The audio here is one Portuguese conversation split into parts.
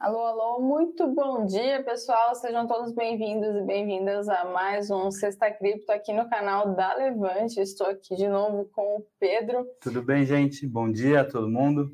Alô, alô, muito bom dia, pessoal. Sejam todos bem-vindos e bem-vindas a mais um Sexta Cripto aqui no canal da Levante. Estou aqui de novo com o Pedro. Tudo bem, gente? Bom dia a todo mundo.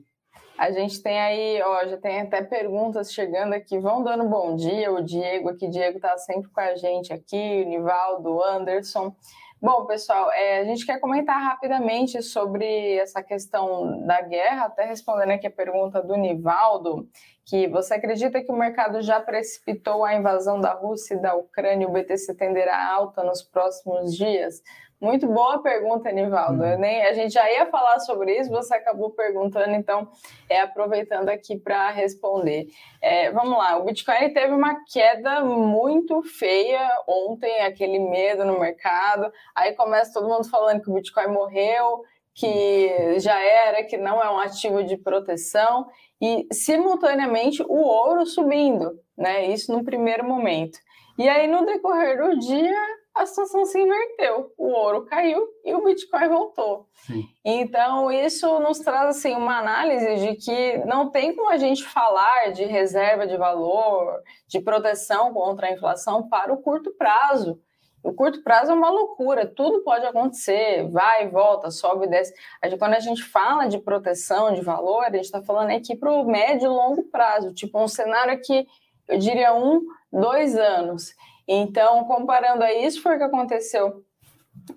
A gente tem aí, ó, já tem até perguntas chegando aqui. Vão dando bom dia. O Diego aqui, Diego tá sempre com a gente aqui, o Nivaldo, o Anderson. Bom, pessoal, é, a gente quer comentar rapidamente sobre essa questão da guerra, até respondendo aqui a pergunta do Nivaldo, que você acredita que o mercado já precipitou a invasão da Rússia e da Ucrânia o BTC tenderá alta nos próximos dias? Muito boa pergunta, Nivaldo. Uhum. Nem, a gente já ia falar sobre isso, você acabou perguntando, então é aproveitando aqui para responder. É, vamos lá, o Bitcoin teve uma queda muito feia ontem, aquele medo no mercado. Aí começa todo mundo falando que o Bitcoin morreu, que já era, que não é um ativo de proteção, e simultaneamente o ouro subindo, né? Isso no primeiro momento. E aí, no decorrer do dia, a situação se inverteu. O ouro caiu e o Bitcoin voltou. Sim. Então, isso nos traz assim, uma análise de que não tem como a gente falar de reserva de valor, de proteção contra a inflação para o curto prazo. O curto prazo é uma loucura, tudo pode acontecer, vai volta, sobe desce. Quando a gente fala de proteção de valor, a gente está falando aqui para o médio e longo prazo, tipo um cenário que eu diria um, dois anos. Então, comparando a isso, foi o que aconteceu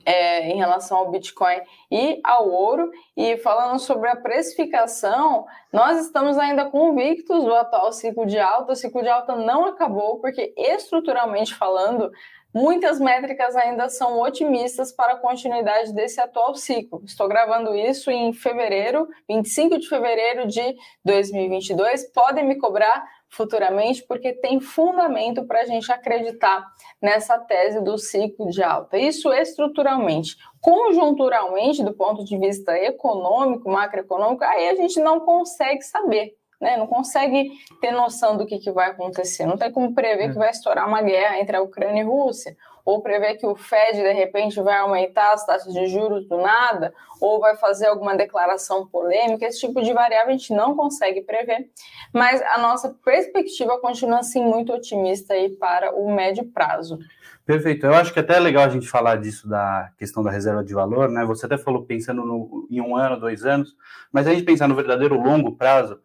é, em relação ao Bitcoin e ao ouro. E falando sobre a precificação, nós estamos ainda convictos do atual ciclo de alta. O ciclo de alta não acabou, porque estruturalmente falando, muitas métricas ainda são otimistas para a continuidade desse atual ciclo. Estou gravando isso em fevereiro, 25 de fevereiro de 2022. Podem me cobrar futuramente, porque tem fundamento para a gente acreditar nessa tese do ciclo de alta. Isso estruturalmente. Conjunturalmente, do ponto de vista econômico, macroeconômico, aí a gente não consegue saber. Né? Não consegue ter noção do que, que vai acontecer. Não tem como prever é. que vai estourar uma guerra entre a Ucrânia e a Rússia ou prever que o Fed de repente vai aumentar as taxas de juros do nada, ou vai fazer alguma declaração polêmica, esse tipo de variável a gente não consegue prever, mas a nossa perspectiva continua assim muito otimista aí para o médio prazo. Perfeito. Eu acho que até é legal a gente falar disso da questão da reserva de valor, né? Você até falou pensando no, em um ano, dois anos, mas a gente pensar no verdadeiro longo prazo,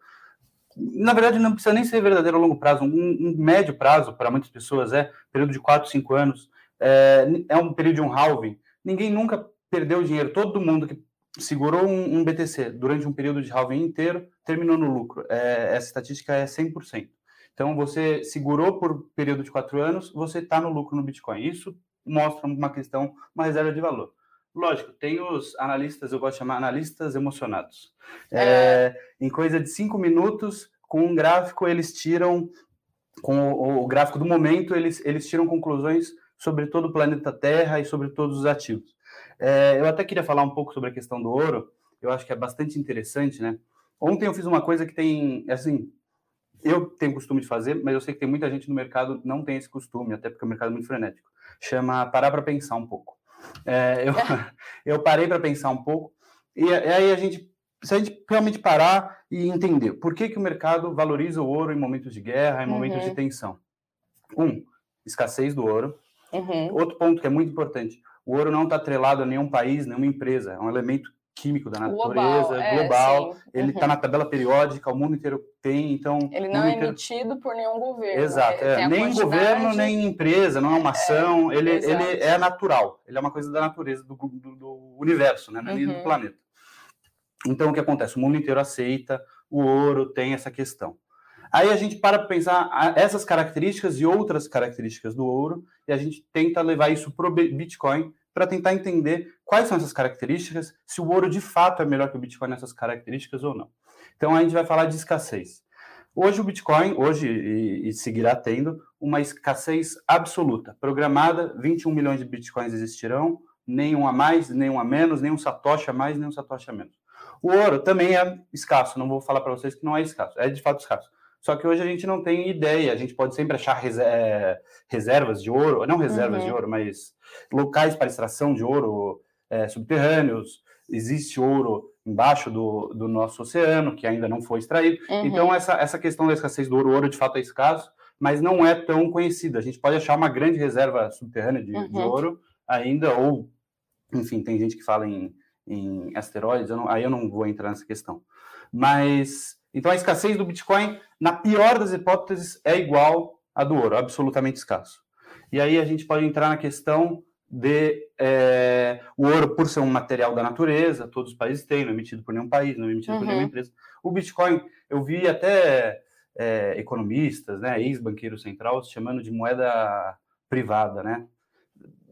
na verdade não precisa nem ser verdadeiro longo prazo, um, um médio prazo para muitas pessoas é período de quatro, cinco anos é, é um período de um halving, ninguém nunca perdeu dinheiro. Todo mundo que segurou um, um BTC durante um período de halving inteiro terminou no lucro. É, essa estatística é 100%. Então, você segurou por período de quatro anos, você está no lucro no Bitcoin. Isso mostra uma questão, uma reserva de valor. Lógico, tem os analistas, eu gosto de chamar analistas emocionados. É... É, em coisa de cinco minutos, com um gráfico, eles tiram, com o, o gráfico do momento, eles, eles tiram conclusões sobre todo o planeta Terra e sobre todos os ativos. É, eu até queria falar um pouco sobre a questão do ouro, eu acho que é bastante interessante, né? Ontem eu fiz uma coisa que tem, assim, eu tenho costume de fazer, mas eu sei que tem muita gente no mercado que não tem esse costume, até porque o mercado é muito frenético. Chama parar para pensar um pouco. É, eu, eu parei para pensar um pouco, e, e aí a gente se a gente realmente parar e entender por que, que o mercado valoriza o ouro em momentos de guerra, em momentos uhum. de tensão. Um, escassez do ouro. Uhum. Outro ponto que é muito importante: o ouro não está atrelado a nenhum país, nenhuma empresa, é um elemento químico da natureza, global. É, global. ele está uhum. na tabela periódica, o mundo inteiro tem, então... Ele não é inteiro... emitido por nenhum governo. Exato, é, nem governo, nem empresa, não é uma é, ação, ele, ele é natural, ele é uma coisa da natureza, do, do, do universo, né? nem uhum. do planeta. Então, o que acontece? O mundo inteiro aceita, o ouro tem essa questão. Aí a gente para para pensar essas características e outras características do ouro e a gente tenta levar isso para o Bitcoin para tentar entender quais são essas características, se o ouro de fato é melhor que o Bitcoin nessas características ou não. Então a gente vai falar de escassez. Hoje o Bitcoin, hoje e, e seguirá tendo, uma escassez absoluta, programada, 21 milhões de Bitcoins existirão, nenhum a mais, nenhum a menos, nenhum satoshi a mais, nenhum satoshi a menos. O ouro também é escasso, não vou falar para vocês que não é escasso, é de fato escasso. Só que hoje a gente não tem ideia, a gente pode sempre achar é, reservas de ouro, não reservas uhum. de ouro, mas locais para extração de ouro é, subterrâneos, existe ouro embaixo do, do nosso oceano, que ainda não foi extraído. Uhum. Então, essa, essa questão da escassez do ouro, ouro de fato é escasso, mas não é tão conhecida. A gente pode achar uma grande reserva subterrânea de, uhum. de ouro ainda, ou, enfim, tem gente que fala em, em asteroides, eu não, aí eu não vou entrar nessa questão. Mas, então a escassez do Bitcoin, na pior das hipóteses, é igual à do ouro, absolutamente escasso. E aí a gente pode entrar na questão de é, o ouro, por ser um material da natureza, todos os países têm, não é emitido por nenhum país, não é emitido uhum. por nenhuma uhum. empresa. O Bitcoin, eu vi até é, economistas, né, ex-banqueiro central, chamando de moeda privada, né?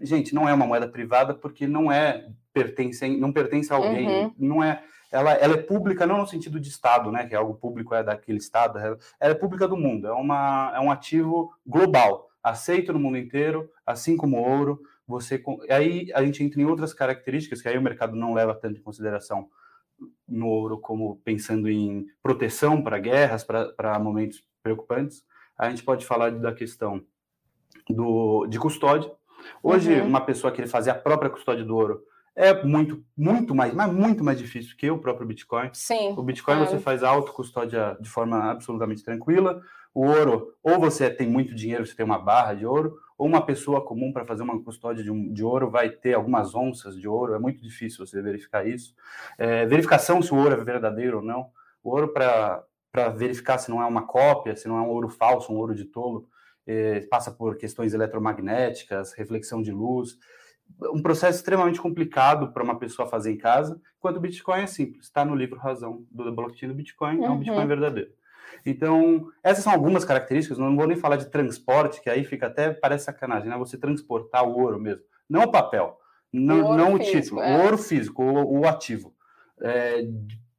Gente, não é uma moeda privada porque não é pertence, não pertence a alguém, uhum. não é ela, ela é pública não no sentido de Estado, né, que é algo público é daquele Estado, ela é pública do mundo, é, uma, é um ativo global, aceito no mundo inteiro, assim como o ouro, você aí a gente entra em outras características que aí o mercado não leva tanto em consideração no ouro como pensando em proteção para guerras, para momentos preocupantes. A gente pode falar da questão do, de custódia. Hoje, uhum. uma pessoa que fazer a própria custódia do ouro é muito, muito mais, mas muito mais difícil que o próprio Bitcoin. Sim. O Bitcoin é. você faz auto-custódia de forma absolutamente tranquila. O ouro, ou você tem muito dinheiro, você tem uma barra de ouro, ou uma pessoa comum para fazer uma custódia de, um, de, ouro vai ter algumas onças de ouro, é muito difícil você verificar isso. É, verificação se o ouro é verdadeiro ou não. O ouro, para verificar se não é uma cópia, se não é um ouro falso, um ouro de tolo, é, passa por questões eletromagnéticas, reflexão de luz. Um processo extremamente complicado para uma pessoa fazer em casa, enquanto o Bitcoin é simples. Está no livro Razão do blockchain do Bitcoin, uhum. é um Bitcoin uhum. verdadeiro. Então, essas são algumas características, não vou nem falar de transporte, que aí fica até, parece sacanagem, né? Você transportar o ouro mesmo, não o papel, não o, não o físico, título, é. o ouro físico, o, o ativo, é,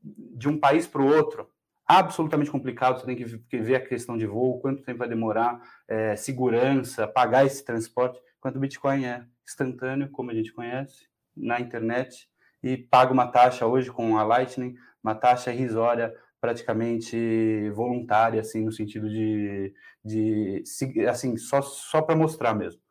de um país para o outro, absolutamente complicado, você tem que ver a questão de voo, quanto tempo vai demorar, é, segurança, pagar esse transporte, enquanto o Bitcoin é instantâneo, como a gente conhece, na internet, e paga uma taxa hoje com a Lightning, uma taxa irrisória praticamente voluntária, assim, no sentido de, de assim, só, só para mostrar mesmo.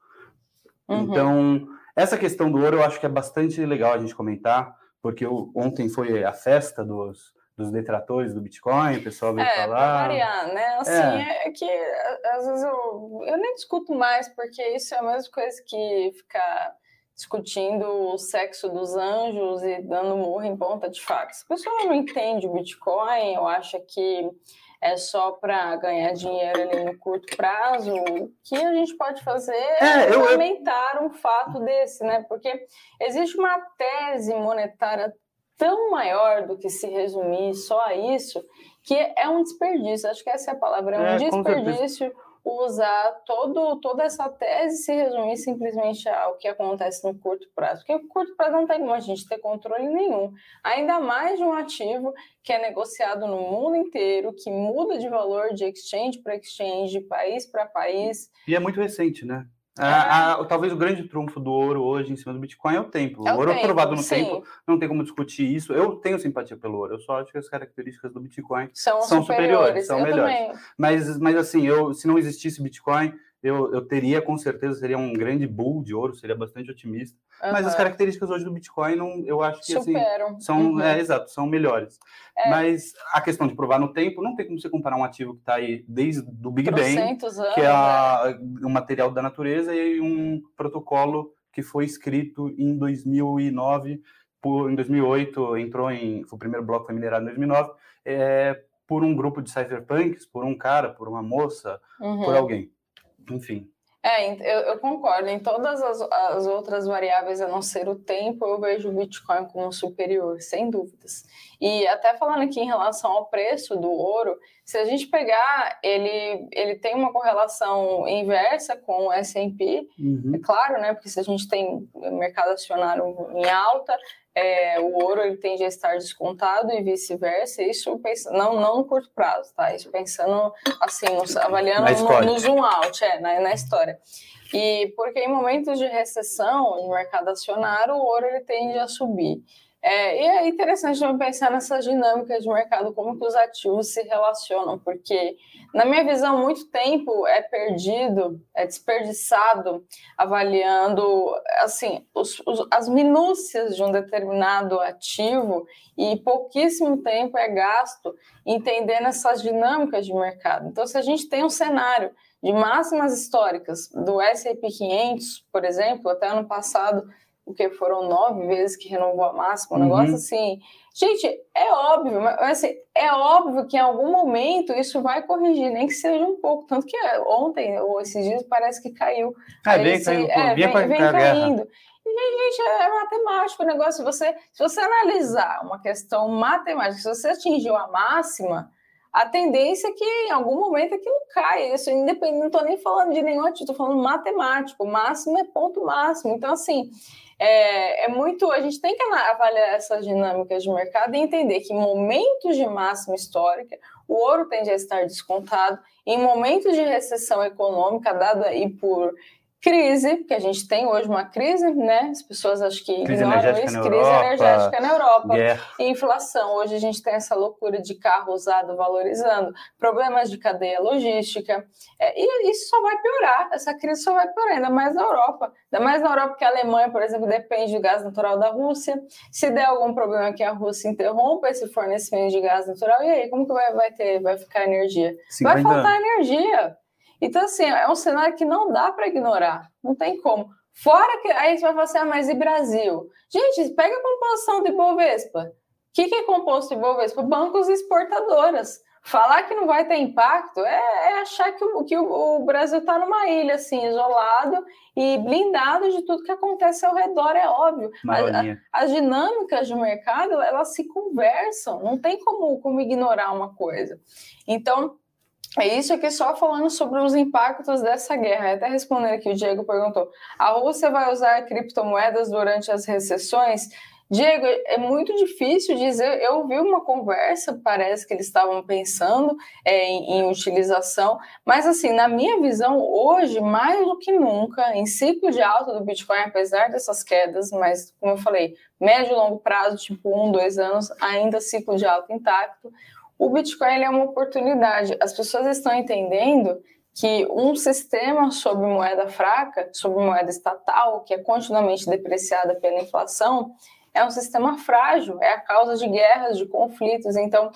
Uhum. Então, essa questão do ouro eu acho que é bastante legal a gente comentar, porque eu, ontem foi a festa dos, dos detratores do Bitcoin, o pessoal veio é, falar. Variar, né? Assim, é. é. que às vezes eu, eu nem discuto mais, porque isso é a mesma coisa que ficar discutindo o sexo dos anjos e dando murro em ponta de faca. Se a pessoa não entende o Bitcoin, eu acho que é só para ganhar dinheiro ali no curto prazo, o que a gente pode fazer é, é aumentar um fato desse, né? Porque existe uma tese monetária tão maior do que se resumir só a isso, que é um desperdício. Acho que essa é a palavra, é um é, desperdício usar todo, toda essa tese se resumir simplesmente ao que acontece no curto prazo. Porque o curto prazo não tem como a gente ter controle nenhum. Ainda mais de um ativo que é negociado no mundo inteiro, que muda de valor de exchange para exchange, de país para país. E é muito recente, né? A, a, talvez o grande trunfo do ouro hoje em cima do Bitcoin é o tempo. É o, o ouro tempo, aprovado no sim. tempo, não tem como discutir isso. Eu tenho simpatia pelo ouro, eu só acho que as características do Bitcoin são, são superiores, superiores, são melhores. Mas, mas assim, eu, se não existisse Bitcoin, eu, eu teria com certeza, seria um grande bull de ouro, seria bastante otimista. Uhum. Mas as características hoje do Bitcoin, não, eu acho que assim, são, uhum. é, exato, são melhores. É. Mas a questão de provar no tempo, não tem como você comparar um ativo que está aí desde o Big Bang, anos, que é a, um material da natureza, e um protocolo que foi escrito em 2009, por, em 2008, entrou em, o primeiro bloco foi minerado em 2009, é, por um grupo de cypherpunks, por um cara, por uma moça, uhum. por alguém enfim. É, eu, eu, concordo. Em todas as, as, outras variáveis, a não ser o tempo, eu vejo o Bitcoin como superior, sem dúvidas. E até falando aqui em relação ao preço do ouro, se a gente pegar, ele, ele tem uma correlação inversa com o S&P, uhum. é claro, né? Porque se a gente tem mercado acionário em alta, é, o ouro ele tende a estar descontado e vice-versa, isso pensando, não, não no curto prazo, tá? Isso pensando assim, nos, avaliando no, no, zoom out, é, na, na história. E porque em momentos de recessão no mercado acionário, o ouro ele tende a subir. É, e é interessante também pensar nessas dinâmicas de mercado, como que os ativos se relacionam, porque, na minha visão, muito tempo é perdido, é desperdiçado avaliando assim os, os, as minúcias de um determinado ativo e pouquíssimo tempo é gasto entendendo essas dinâmicas de mercado. Então, se a gente tem um cenário de máximas históricas do S&P 500, por exemplo, até ano passado o que foram nove vezes que renovou a máxima, um uhum. negócio assim. Gente, é óbvio, mas assim, é óbvio que em algum momento isso vai corrigir, nem que seja um pouco. Tanto que ontem, ou esses dias, parece que caiu. É, vem, esse, caiu, é, vem, vem caindo. E, gente, é matemático o negócio. Se você, se você analisar uma questão matemática, se você atingiu a máxima, a tendência é que em algum momento aquilo cai. Isso independente, não estou nem falando de nenhum ativo, estou falando matemático. O máximo é ponto máximo. Então, assim, é, é, muito. A gente tem que avaliar essas dinâmicas de mercado e entender que em momentos de máxima histórica, o ouro tende a estar descontado. Em momentos de recessão econômica, dada aí por crise, que a gente tem hoje uma crise, né? As pessoas acho que crise ignoram isso, crise Europa, energética na Europa, e inflação. Hoje a gente tem essa loucura de carro usado valorizando, problemas de cadeia logística, é, e isso só vai piorar, essa crise só vai piorar, ainda mais na Europa. Ainda mais na Europa que a Alemanha, por exemplo, depende do gás natural da Rússia. Se der algum problema que a Rússia interrompa esse fornecimento de gás natural, e aí, como que vai, vai ter, vai ficar energia? Vai faltar energia. Então, assim, é um cenário que não dá para ignorar, não tem como. Fora que aí você vai falar assim, ah, mas e Brasil? Gente, pega a composição do Ibovespa. O que, que é composto de Ibovespa? Bancos exportadoras. Falar que não vai ter impacto é, é achar que, o, que o, o Brasil está numa ilha, assim, isolado e blindado de tudo que acontece ao redor, é óbvio. As, as, dinâmicas de mercado, elas se conversam, não tem como, como ignorar uma coisa. Então, é isso aqui só falando sobre os impactos dessa guerra. Até respondendo aqui, o Diego perguntou: a Rússia vai usar criptomoedas durante as recessões? Diego, é muito difícil dizer. Eu ouvi uma conversa, parece que eles estavam pensando é, em, em, utilização, mas assim, na minha visão, hoje, mais do que nunca, em ciclo de alta do Bitcoin, apesar dessas quedas, mas como eu falei, médio e longo prazo, tipo um, dois anos, ainda ciclo de alta intacto o Bitcoin é uma oportunidade. As pessoas estão entendendo que um sistema sob moeda fraca, sob moeda estatal, que é continuamente depreciada pela inflação, é um sistema frágil, é a causa de guerras, de conflitos. Então,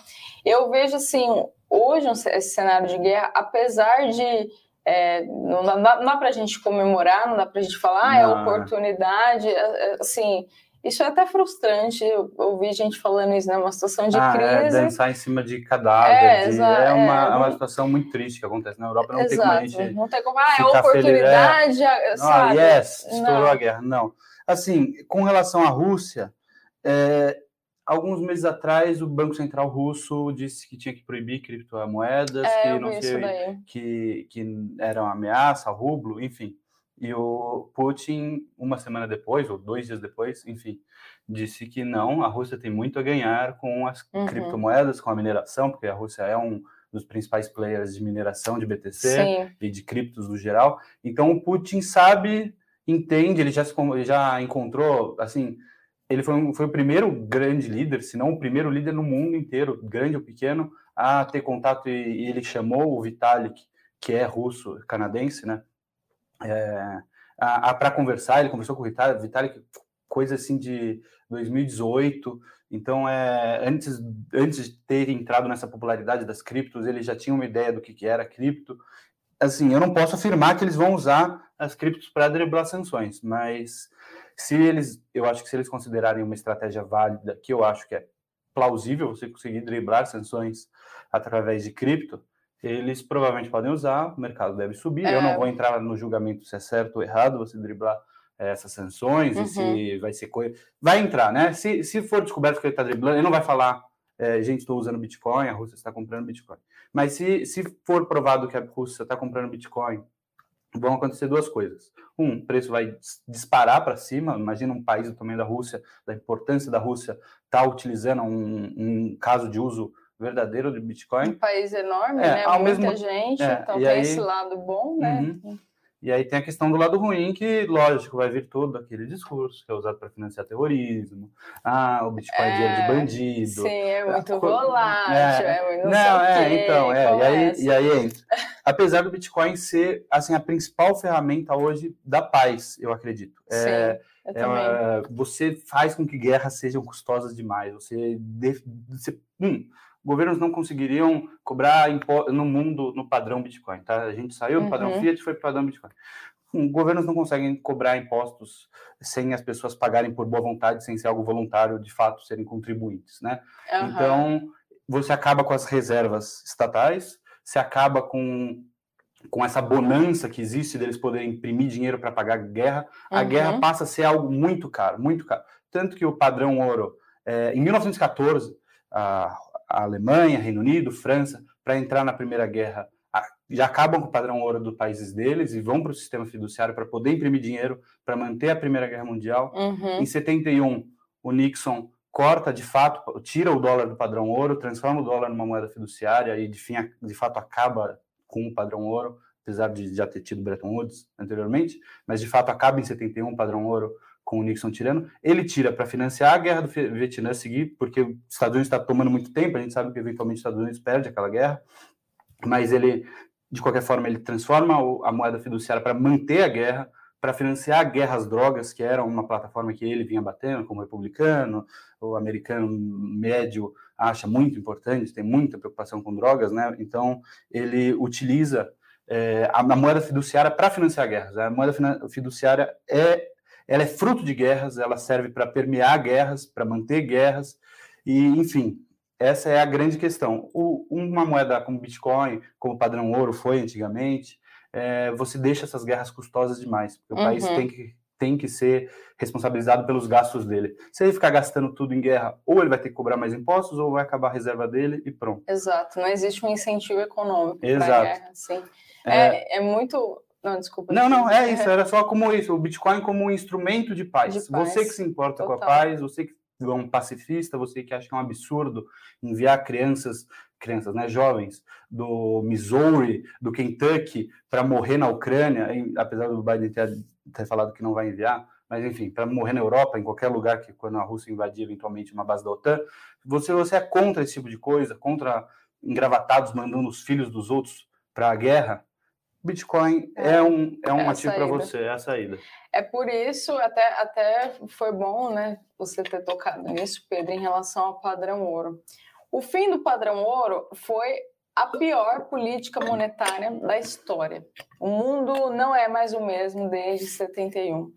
eu vejo assim, hoje esse cenário de guerra, apesar de é, não dá, dá para a gente comemorar, não dá para a gente falar, ah, é oportunidade, é, é, assim, isso é até frustrante. Eu ouvi gente falando isso, né? Uma situação de ah, é, crise. É, dançar em cima de cadáver. É, de... é, uma, é, uma situação muito triste que acontece na Europa. Não exato. tem como a gente. Não tem como. Ah, é oportunidade. É... Sabe? Ah, yes, estourou não. a guerra. Não. Assim, com relação à Rússia, é, alguns meses atrás o Banco Central Russo disse que tinha que proibir criptomoedas, é, que não sei, que, que era uma ameaça ao rublo, enfim. E o Putin, uma semana depois, ou dois dias depois, enfim, disse que não, a Rússia tem muito a ganhar com as uhum. criptomoedas, com a mineração, porque a Rússia é um dos principais players de mineração de BTC Sim. e de criptos no geral. Então o Putin sabe, entende, ele já, se, já encontrou, assim, ele foi, um, foi o primeiro grande líder, se não o primeiro líder no mundo inteiro, grande ou pequeno, a ter contato e, e ele chamou o Vitalik, que é russo, canadense, né? É, para conversar, ele conversou com o Vitalik, Vitalik, coisa assim de 2018. Então, é, antes, antes de ter entrado nessa popularidade das criptos, ele já tinha uma ideia do que, que era cripto. Assim, eu não posso afirmar que eles vão usar as criptos para driblar sanções, mas se eles, eu acho que se eles considerarem uma estratégia válida, que eu acho que é plausível você conseguir driblar sanções através de cripto, eles provavelmente podem usar, o mercado deve subir. É... Eu não vou entrar no julgamento se é certo ou errado você driblar é, essas sanções uhum. e se uhum. vai ser coisa. Vai entrar, né? Se, se for descoberto que ele está driblando, ele não vai falar, é, gente, estou usando Bitcoin, a Rússia está comprando Bitcoin. Mas se, se for provado que a Rússia está comprando Bitcoin, vão acontecer duas coisas. Um, o preço vai disparar para cima. Imagina um país do tamanho da Rússia, da importância da Rússia, está utilizando um, um caso de uso verdadeiro de Bitcoin. Um país enorme, é, né? Muita mesmo... gente, é, então tem aí... esse lado bom, né? Uhum. E aí tem a questão do lado ruim, que, lógico, vai vir todo aquele discurso que é usado para financiar terrorismo. Ah, o Bitcoin é, é dinheiro de é, bandido. Sim, é muito ah, volátil, é, é muito não, não é, então, é, e aí, e aí entra. Apesar do Bitcoin ser, assim, a principal ferramenta hoje da paz, eu acredito. É, sim, é, você faz com que guerras sejam custosas demais. Você, você hum, governos não conseguiriam cobrar no mundo no padrão Bitcoin, tá? A gente saiu do padrão uhum. Fiat foi para o padrão Bitcoin. Hum, governos não conseguem cobrar impostos sem as pessoas pagarem por boa vontade, sem ser algo voluntário, de fato, serem contribuintes, né? Uhum. Então, você acaba com as reservas estatais, você acaba com com essa bonança que existe deles poderem imprimir dinheiro para pagar guerra, a uhum. guerra passa a ser algo muito caro, muito caro. Tanto que o padrão ouro, é, em 1914, a, a Alemanha, Reino Unido, França, para entrar na Primeira Guerra, já acabam com o padrão ouro dos países deles e vão para o sistema fiduciário para poder imprimir dinheiro para manter a Primeira Guerra Mundial. Uhum. Em 71, o Nixon corta de fato, tira o dólar do padrão ouro, transforma o dólar numa moeda fiduciária e de, fim, de fato acaba com o padrão ouro, apesar de já ter tido Bretton Woods anteriormente, mas de fato acaba em 71 o padrão ouro com o Nixon tirando. Ele tira para financiar a guerra do Vietnã seguir, porque os Estados Unidos está tomando muito tempo, a gente sabe que eventualmente os Estados Unidos perde aquela guerra, mas ele, de qualquer forma, ele transforma a moeda fiduciária para manter a guerra, para financiar a guerra às drogas, que era uma plataforma que ele vinha batendo como republicano, o americano médio acha muito importante, tem muita preocupação com drogas, né? Então, ele utiliza é, a, a moeda fiduciária para financiar guerras. A moeda fiduciária é ela é fruto de guerras, ela serve para permear guerras, para manter guerras, e enfim, essa é a grande questão. O, uma moeda como Bitcoin, como padrão ouro foi antigamente, é, você deixa essas guerras custosas demais, porque o uhum. país tem que, tem que ser responsabilizado pelos gastos dele. Se ele ficar gastando tudo em guerra, ou ele vai ter que cobrar mais impostos, ou vai acabar a reserva dele e pronto. Exato, não existe um incentivo econômico para a guerra. Sim. É, é, é muito não, desculpa. Não, não, é isso. Era só como isso. O Bitcoin como um instrumento de paz. De paz. Você que se importa Total. com a paz, você que é um pacifista, você que acha que é um absurdo enviar crianças, crianças, né, jovens do Missouri, do Kentucky, para morrer na Ucrânia, apesar do Biden ter, ter falado que não vai enviar, mas enfim, para morrer na Europa, em qualquer lugar que quando a Rússia invadir eventualmente uma base da OTAN, você, você é contra esse tipo de coisa, contra engravatados mandando os filhos dos outros para a guerra, Bitcoin é, é um, é um é ativo para você, é a saída. É por isso, até, até foi bom né, você ter tocado nisso, Pedro, em relação ao padrão ouro. O fim do padrão ouro foi a pior política monetária da história. O mundo não é mais o mesmo desde 71.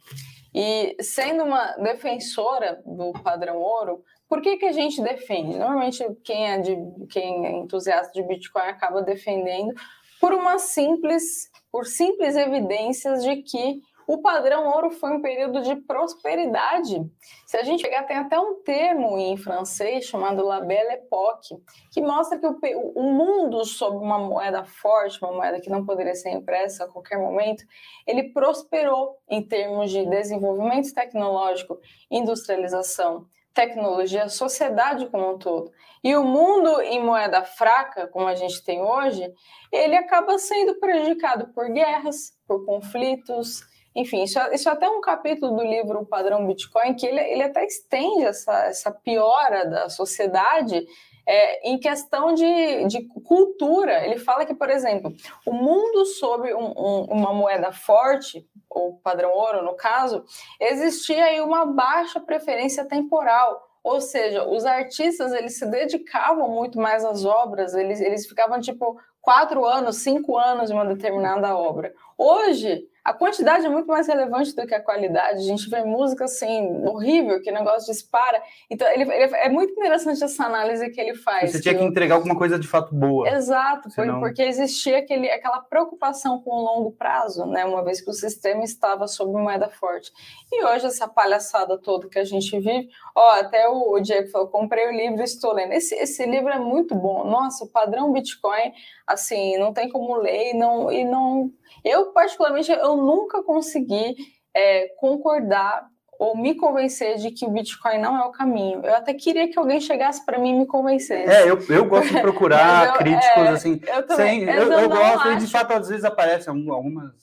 E sendo uma defensora do padrão ouro, por que, que a gente defende? Normalmente quem é, de, quem é entusiasta de Bitcoin acaba defendendo por uma simples, por simples evidências de que o padrão ouro foi um período de prosperidade. Se a gente pegar, tem até um termo em francês chamado La Belle Époque, que mostra que o, o mundo sob uma moeda forte, uma moeda que não poderia ser impressa a qualquer momento, ele prosperou em termos de desenvolvimento tecnológico, industrialização, tecnologia, sociedade como um todo. E o mundo em moeda fraca, como a gente tem hoje, ele acaba sendo prejudicado por guerras, por conflitos, enfim, isso, é, isso é até um capítulo do livro Padrão Bitcoin, que ele, ele até estende essa, essa piora da sociedade é, em questão de, de cultura. Ele fala que, por exemplo, o mundo sob um, um, uma moeda forte, ou padrão ouro no caso, existia aí uma baixa preferência temporal. Ou seja, os artistas eles se dedicavam muito mais às obras, eles, eles ficavam tipo quatro anos, cinco anos em uma determinada obra. Hoje, a quantidade é muito mais relevante do que a qualidade. A gente vê música assim, horrível, que o negócio dispara. Então, ele, ele, é muito interessante essa análise que ele faz. Você que tinha que entregar alguma coisa de fato boa. Exato, senão... porque existia aquele, aquela preocupação com o longo prazo, né? Uma vez que o sistema estava sob moeda forte. E hoje, essa palhaçada toda que a gente vive, ó, até o, o Diego falou: comprei o livro e estou lendo. Esse, esse livro é muito bom. Nossa, o padrão Bitcoin, assim, não tem como ler e não. E não eu, particularmente, eu nunca consegui é, concordar ou me convencer de que o Bitcoin não é o caminho. Eu até queria que alguém chegasse para mim e me convencesse. É, eu, eu gosto de procurar eu, críticos, é, assim, eu, também, sem, eu, eu gosto, e de fato, às vezes aparecem algumas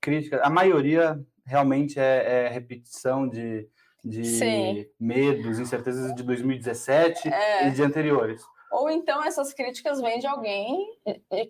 críticas, a maioria realmente é, é repetição de, de Sim. medos, incertezas de 2017 é. e de anteriores. Ou então essas críticas vêm de alguém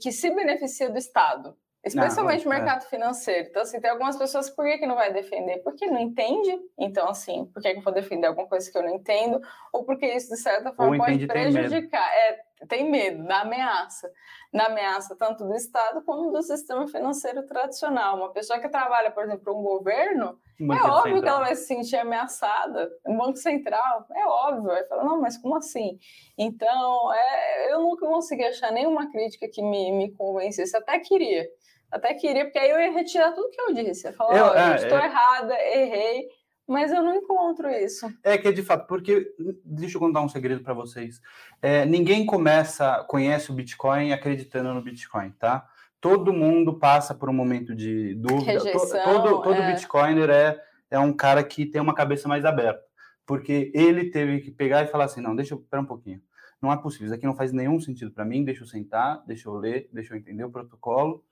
que se beneficia do Estado. Especialmente o é. mercado é. financeiro. Então, assim, tem algumas pessoas, por que, que não vai defender? Porque não entende. Então, assim, por que, que eu vou defender alguma coisa que eu não entendo? Ou porque isso, de certa forma, Ou pode prejudicar. É, tem medo da ameaça. Da ameaça tanto do Estado como do sistema financeiro tradicional. Uma pessoa que trabalha, por exemplo, para um governo, é óbvio central. que ela vai se sentir ameaçada. Um banco central, é óbvio. Vai falar, não, mas como assim? Então, é, eu nunca consegui achar nenhuma crítica que me, me convencesse. Até queria. Até queria, porque aí eu ia retirar tudo que eu disse. Eu falar, eu, oh, estou é... errada, errei mas eu não encontro isso. É que é de fato, porque deixa eu contar um segredo para vocês. É, ninguém começa, conhece o Bitcoin acreditando no Bitcoin, tá? Todo mundo passa por um momento de dúvida. Rejeição, todo todo é. Bitcoiner é, é um cara que tem uma cabeça mais aberta, porque ele teve que pegar e falar assim: não, deixa eu esperar um pouquinho. Não é possível, isso aqui não faz nenhum sentido para mim. Deixa eu sentar, deixa eu ler, deixa eu entender o protocolo.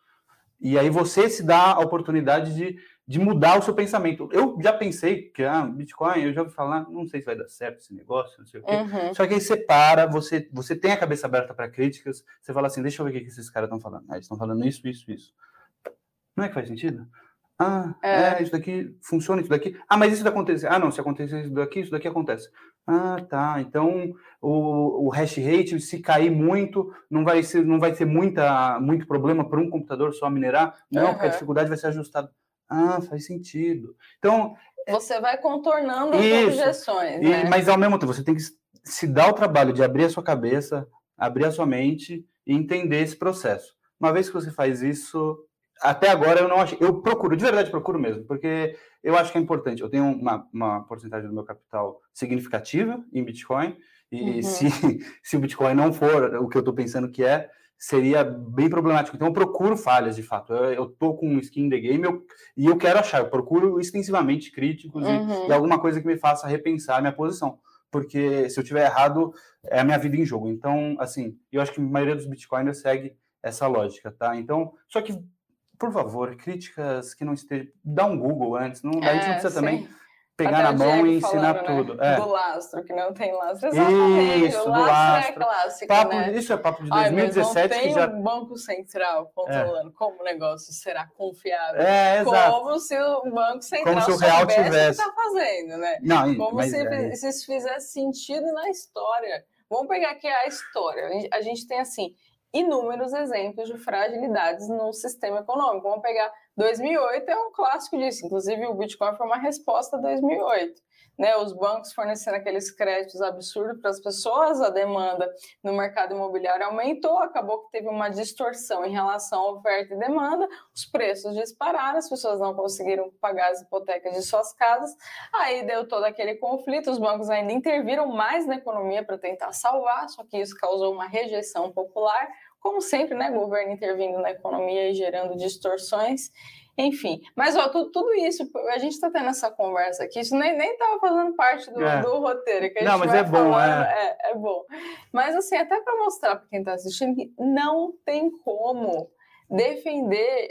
E aí você se dá a oportunidade de de mudar o seu pensamento. Eu já pensei que ah, Bitcoin, eu já ouvi falar, não sei se vai dar certo esse negócio, não sei o quê. Uhum. Só que aí você para, você, você tem a cabeça aberta para críticas, você fala assim, deixa eu ver o que, que esses caras estão falando. Ah, eles estão falando isso, isso, isso. Não é que faz sentido? Ah, é. é. isso daqui funciona, isso daqui. Ah, mas isso acontece. Ah, não, se acontecer isso daqui, isso daqui acontece. Ah, tá. Então o, o hash rate, se cair muito, não vai ser, não vai ter muita, muito problema para um computador só minerar. Não, uhum. porque a dificuldade vai ser ajustada. Ah, faz sentido. Então. Você vai contornando isso, as objeções. E, né? Mas ao mesmo tempo, você tem que se dar o trabalho de abrir a sua cabeça, abrir a sua mente e entender esse processo. Uma vez que você faz isso, até agora eu não acho. Eu procuro, de verdade procuro mesmo, porque eu acho que é importante. Eu tenho uma, uma porcentagem do meu capital significativa em Bitcoin, e uhum. se, se o Bitcoin não for o que eu estou pensando que é, seria bem problemático. Então eu procuro falhas, de fato. Eu, eu tô com um skin the game eu, e eu quero achar, eu procuro extensivamente críticos uhum. e, e, alguma coisa que me faça repensar a minha posição. Porque se eu tiver errado, é a minha vida em jogo. Então, assim, eu acho que a maioria dos bitcoiners segue essa lógica, tá? Então, só que, por favor, críticas que não estejam. Dá um Google antes, não, é, a gente não precisa sim. também pegar na mão e ensinar falando, tudo. Né? É. Do lastro, que não tem lastro. Exatamente. Isso, o lastro, lastro. é clássico, papo, né? Isso é papo de 2017 Ai, não tem que já... um banco central controlando é. como o negócio será confiável. É, exato. Como se o banco central como se o real tivesse. o que está fazendo, né? Não, como se, é... se isso fizesse sentido na história. Vamos pegar aqui a história. A gente tem, assim, inúmeros exemplos de fragilidades no sistema econômico. Vamos pegar 2008 é um clássico disso. Inclusive, o Bitcoin foi uma resposta a 2008. Né, os bancos fornecendo aqueles créditos absurdos para as pessoas, a demanda no mercado imobiliário aumentou, acabou que teve uma distorção em relação à oferta e demanda, os preços dispararam, as pessoas não conseguiram pagar as hipotecas de suas casas, aí deu todo aquele conflito, os bancos ainda interviram mais na economia para tentar salvar, só que isso causou uma rejeição popular, como sempre, né, governo intervindo na economia e gerando distorções, enfim. Mas ó, tudo, tudo isso, a gente está tendo essa conversa aqui, isso nem estava fazendo parte do, é. do roteiro. Que a gente não, mas é bom, falando, é. é. É bom. Mas assim, até para mostrar para quem está assistindo que não tem como defender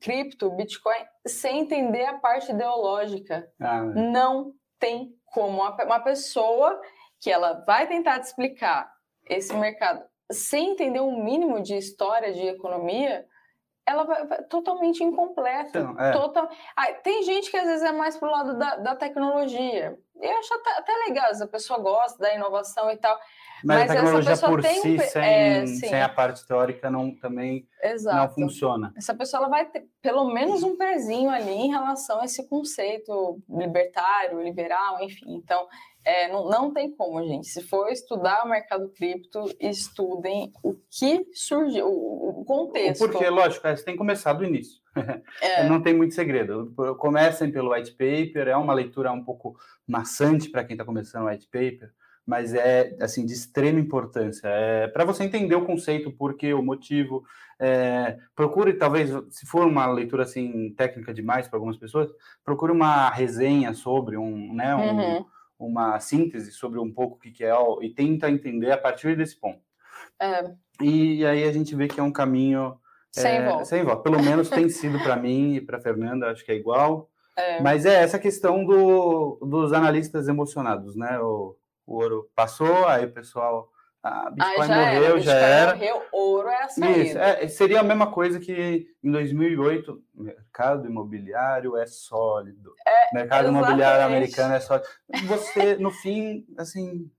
cripto, Bitcoin, sem entender a parte ideológica. Ah, não tem como. Uma pessoa que ela vai tentar te explicar esse mercado sem entender um mínimo de história, de economia, ela vai, vai totalmente incompleta. Então, é. total... Ah, tem gente que às vezes é mais pro lado da, da tecnologia. Eu acho até, até legal, se a pessoa gosta da inovação e tal. Mas, mas a tecnologia por si, um... sem, é, sem a parte teórica, não, também Exato. não funciona. Essa pessoa ela vai ter pelo menos um pezinho ali em relação a esse conceito libertário, liberal, enfim. Então, é, não, não tem como, gente. Se for estudar o mercado cripto, estudem o que surgiu, o, o contexto. Porque, lógico, é, você tem que começar do início. É. não tem muito segredo. Comecem pelo white paper, é uma leitura um pouco maçante para quem está começando o white paper, mas é assim de extrema importância. É, para você entender o conceito, por que, o motivo. É, procure, talvez, se for uma leitura assim técnica demais para algumas pessoas, procure uma resenha sobre um, né, um, uhum uma síntese sobre um pouco o que, é e tenta entender a partir desse ponto. É. E aí a gente vê que é um caminho Sem é, volta. Sem volta. Pelo menos tem sido para mim e para Fernanda, acho que é igual. É. Mas é essa questão do, dos analistas emocionados, né? O, o ouro passou, aí o pessoal. Ah, Bitcoin já morreu, era, já Bitcoin era. Morreu, ouro é a saída. Isso, é, seria a mesma coisa que em 2008, mercado imobiliário é sólido. mercado imobiliário exatamente. americano é sólido. Você, no fim, assim,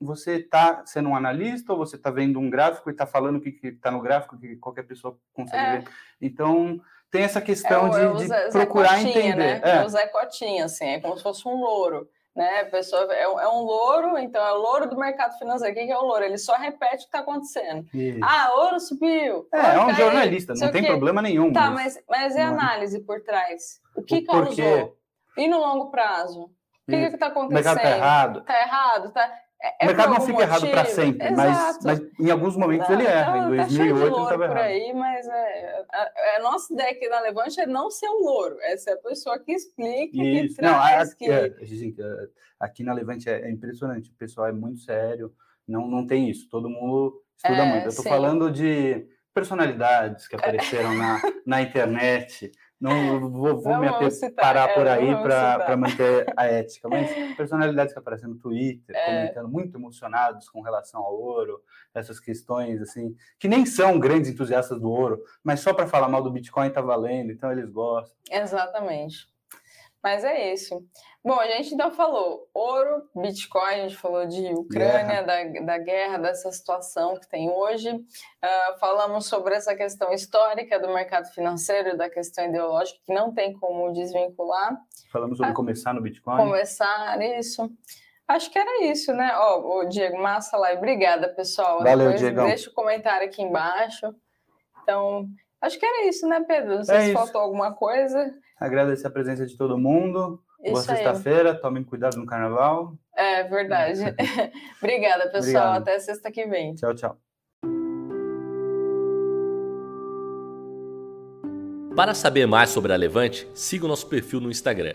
você está sendo um analista ou você está vendo um gráfico e está falando o que está no gráfico que qualquer pessoa consegue É. ver. Então, tem essa questão É de, é de procurar Cotinha, entender. Né? É. É Zé Cotinha, assim, é como se fosse um louro. Né? A pessoa é, um- é um louro, então é o louro do mercado financeiro. O que é o louro? Ele só repete o que está acontecendo. Isso. Ah, ouro subiu. É, é um caiu, jornalista, não tem problema nenhum. Tá, mas- mas, Não. análise por trás? O que O causou? E no longo prazo? O que está O acontecendo? está errado. Tá errado? Tá... É, é o mercado não fica errado para motivo? sempre, mas, mas em alguns momentos Não, ele erra. tá- em tá cheio de 2008 ele louro estava errado. aí, mas é, a, a nossa ideia aqui na Levante é não ser o louro, é ser a pessoa que explica, que Isso. Não, traz, a- que... é, aqui na Levante é, é impressionante. O pessoal é muito sério. Não, não tem isso. Todo mundo estuda É, muito. Eu estou falando de personalidades que apareceram na, na internet. Não vou, vou Não me ater- citar, parar é, por aí para manter a ética, mas personalidades que aparecem no Twitter, É. comentando muito emocionados com relação ao ouro, essas questões assim, que nem são grandes entusiastas do ouro, mas só para falar mal do Bitcoin tá valendo, então eles gostam. Exatamente. Mas é isso. Bom, a gente então falou ouro, Bitcoin, a gente falou de Ucrânia, da, da guerra, dessa situação que tem hoje. Ah, falamos sobre essa questão histórica do mercado financeiro, da questão ideológica, que não tem como desvincular. Falamos sobre Ah. começar no Bitcoin. Conversar isso. Acho que era isso, né? Ó, o Diego, massa lá. Obrigada, pessoal. Valeu, Depois Diegão. deixa o comentário aqui embaixo. Então, acho que era isso, né, Pedro? Não sei É se isso. faltou alguma coisa. Agradecer a presença de todo mundo. Boa Isso aí. sexta-feira, tomem cuidado no carnaval. É verdade. Obrigada, pessoal. Obrigado. Até sexta que vem. Tchau, tchau. Para saber mais sobre a Levante, siga o nosso perfil no Instagram,